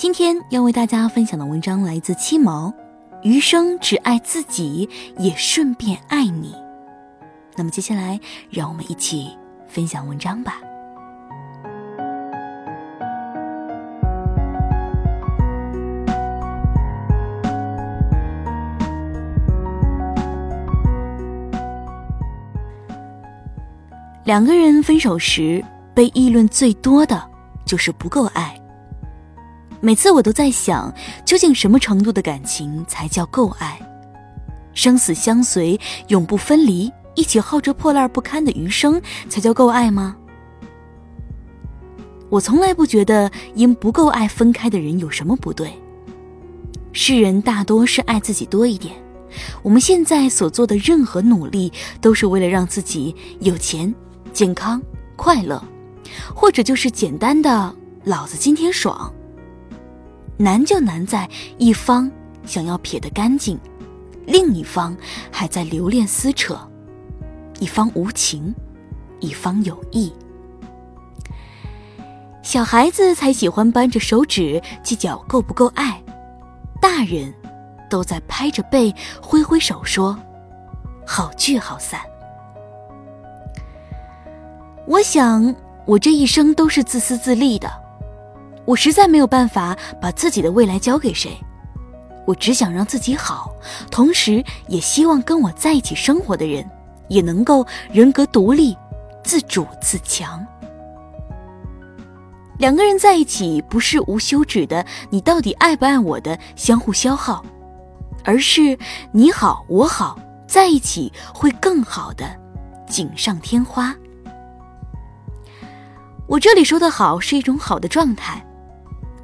今天要为大家分享的文章来自七毛，余生只爱自己，也顺便爱你。那么接下来，让我们一起分享文章吧。两个人分手时，被议论最多的就是不够爱。每次我都在想，究竟什么程度的感情才叫够爱？生死相随、永不分离、一起耗着破烂不堪的余生，才叫够爱吗？我从来不觉得因不够爱分开的人有什么不对。世人大多是爱自己多一点，我们现在所做的任何努力，都是为了让自己有钱。健康、快乐，或者就是简单的“老子今天爽”。难就难在一方想要撇得干净，另一方还在留恋撕扯；一方无情，一方有意。小孩子才喜欢扳着手指计较够不够爱，大人都在拍着背挥挥手说：“好聚好散。”我想，我这一生都是自私自利的。我实在没有办法把自己的未来交给谁。我只想让自己好，同时也希望跟我在一起生活的人也能够人格独立、自主自强。两个人在一起，不是无休止的“你到底爱不爱我”的相互消耗，而是你好我好，在一起会更好的锦上添花。我这里说的好是一种好的状态。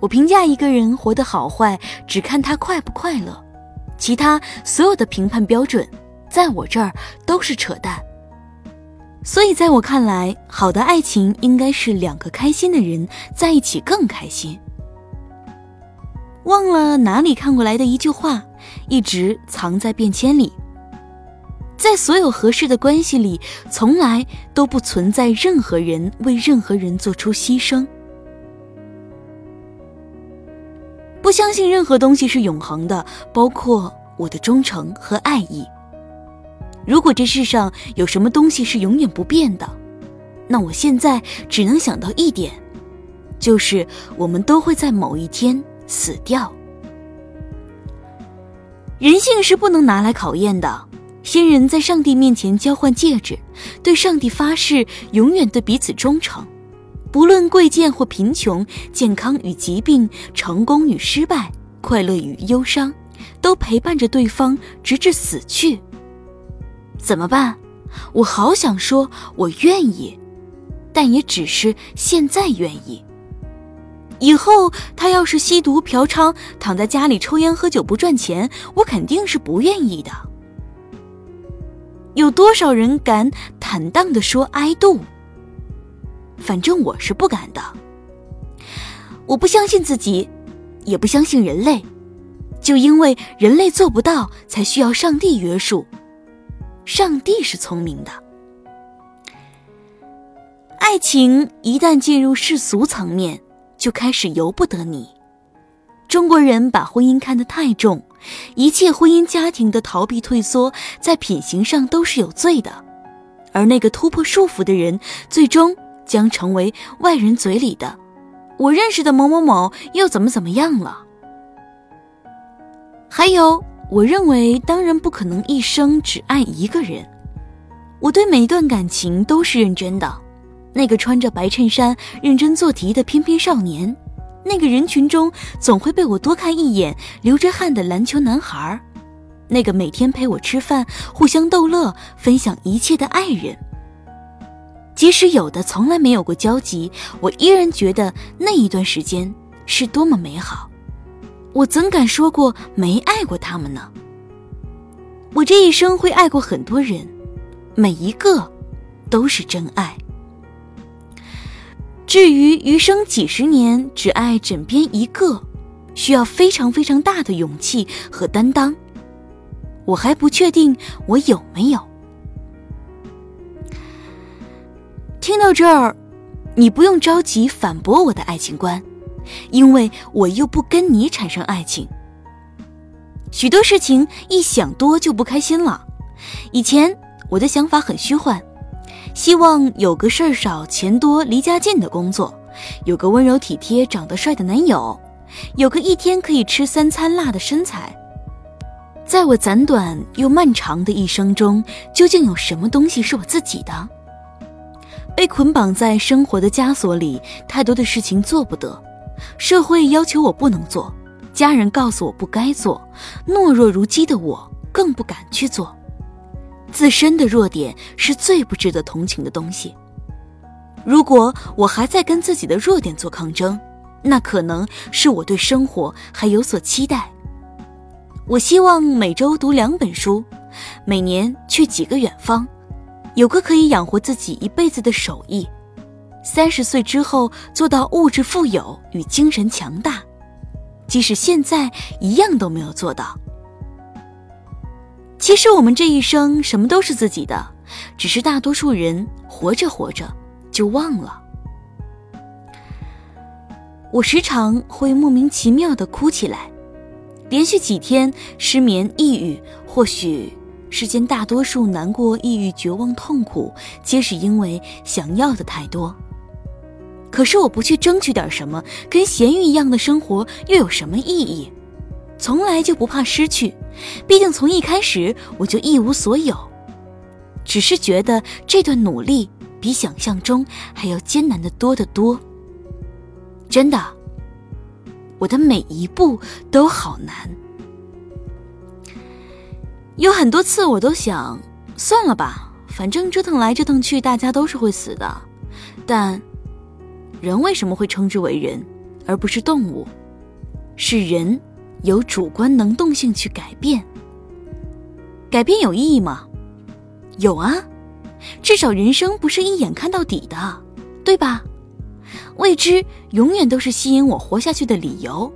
我评价一个人活得好坏，只看他快不快乐，其他所有的评判标准，在我这儿都是扯淡。所以，在我看来，好的爱情应该是两个开心的人在一起更开心。忘了哪里看过来的一句话，一直藏在便签里。在所有合适的关系里，从来都不存在任何人为任何人做出牺牲。不相信任何东西是永恒的，包括我的忠诚和爱意。如果这世上有什么东西是永远不变的，那我现在只能想到一点，就是我们都会在某一天死掉。人性是不能拿来考验的。先人在上帝面前交换戒指，对上帝发誓永远对彼此忠诚，不论贵贱或贫穷，健康与疾病，成功与失败，快乐与忧伤，都陪伴着对方直至死去。怎么办？我好想说我愿意，但也只是现在愿意。以后他要是吸毒嫖娼，躺在家里抽烟喝酒不赚钱，我肯定是不愿意的。有多少人敢坦荡的说 “I do”？？反正我是不敢的。我不相信自己，也不相信人类，就因为人类做不到，才需要上帝约束。上帝是聪明的。爱情一旦进入世俗层面，就开始由不得你。中国人把婚姻看得太重。一切婚姻家庭的逃避退缩，在品行上都是有罪的，而那个突破束缚的人，最终将成为外人嘴里的“我认识的某某某又怎么怎么样了”。还有，我认为当然不可能一生只爱一个人，我对每一段感情都是认真的。那个穿着白衬衫认真做题的翩翩少年。那个人群中总会被我多看一眼，流着汗的篮球男孩那个每天陪我吃饭、互相逗乐、分享一切的爱人。即使有的从来没有过交集，我依然觉得那一段时间是多么美好。我怎敢说过没爱过他们呢？我这一生会爱过很多人，每一个都是真爱。至于余生几十年只爱枕边一个，需要非常非常大的勇气和担当。我还不确定我有没有。听到这儿，你不用着急反驳我的爱情观，因为我又不跟你产生爱情。许多事情一想多就不开心了。以前我的想法很虚幻，希望有个事儿少、钱多、离家近的工作，有个温柔体贴、长得帅的男友，有个一天可以吃三餐辣的身材。在我暂短又漫长的一生中，究竟有什么东西是我自己的？被捆绑在生活的枷锁里，太多的事情做不得，社会要求我不能做。家人告诉我不该做，懦弱如鸡的我更不敢去做。自身的弱点是最不值得同情的东西。如果我还在跟自己的弱点做抗争，那可能是我对生活还有所期待。我希望每周读两本书，每年去几个远方，有个可以养活自己一辈子的手艺。三十岁之后做到物质富有与精神强大。即使现在一样都没有做到。其实我们这一生什么都是自己的，只是大多数人活着活着就忘了。我时常会莫名其妙的哭起来，连续几天失眠、抑郁，或许世间大多数难过、抑郁、绝望、痛苦，皆是因为想要的太多。可是我不去争取点什么，跟咸鱼一样的生活又有什么意义？从来就不怕失去，毕竟从一开始我就一无所有。只是觉得这段努力比想象中还要艰难的多得多。真的，我的每一步都好难。有很多次我都想算了吧，反正折腾来折腾去，大家都是会死的。但。人为什么会称之为人，而不是动物？是人有主观能动性去改变。改变有意义吗？有啊，至少人生不是一眼看到底的，对吧？未知永远都是吸引我活下去的理由。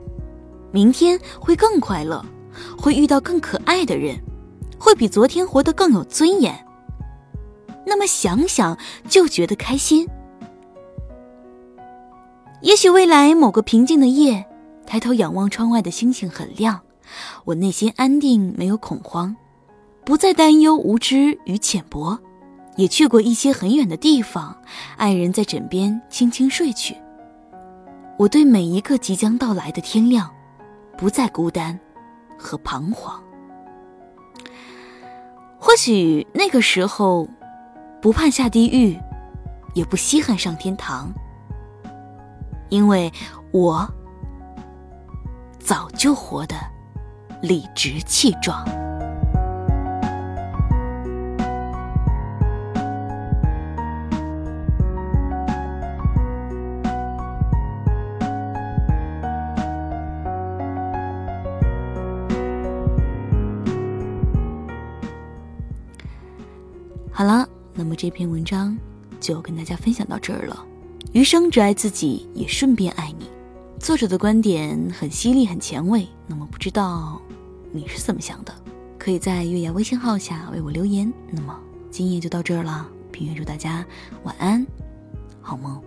明天会更快乐，会遇到更可爱的人，会比昨天活得更有尊严。那么想想就觉得开心。也许未来某个平静的夜，抬头仰望窗外的星星很亮，我内心安定，没有恐慌，不再担忧无知与浅薄，也去过一些很远的地方，爱人在枕边轻轻睡去。我对每一个即将到来的天亮，不再孤单和彷徨。或许那个时候，不怕下地狱，也不稀罕上天堂。因为我早就活得理直气壮。好了，那么这篇文章就跟大家分享到这儿了。余生只爱自己，也顺便爱你。作者的观点很犀利，很前卫。那么不知道你是怎么想的？可以在月牙微信号下为我留言。那么今夜就到这儿了，平月祝大家晚安，好梦。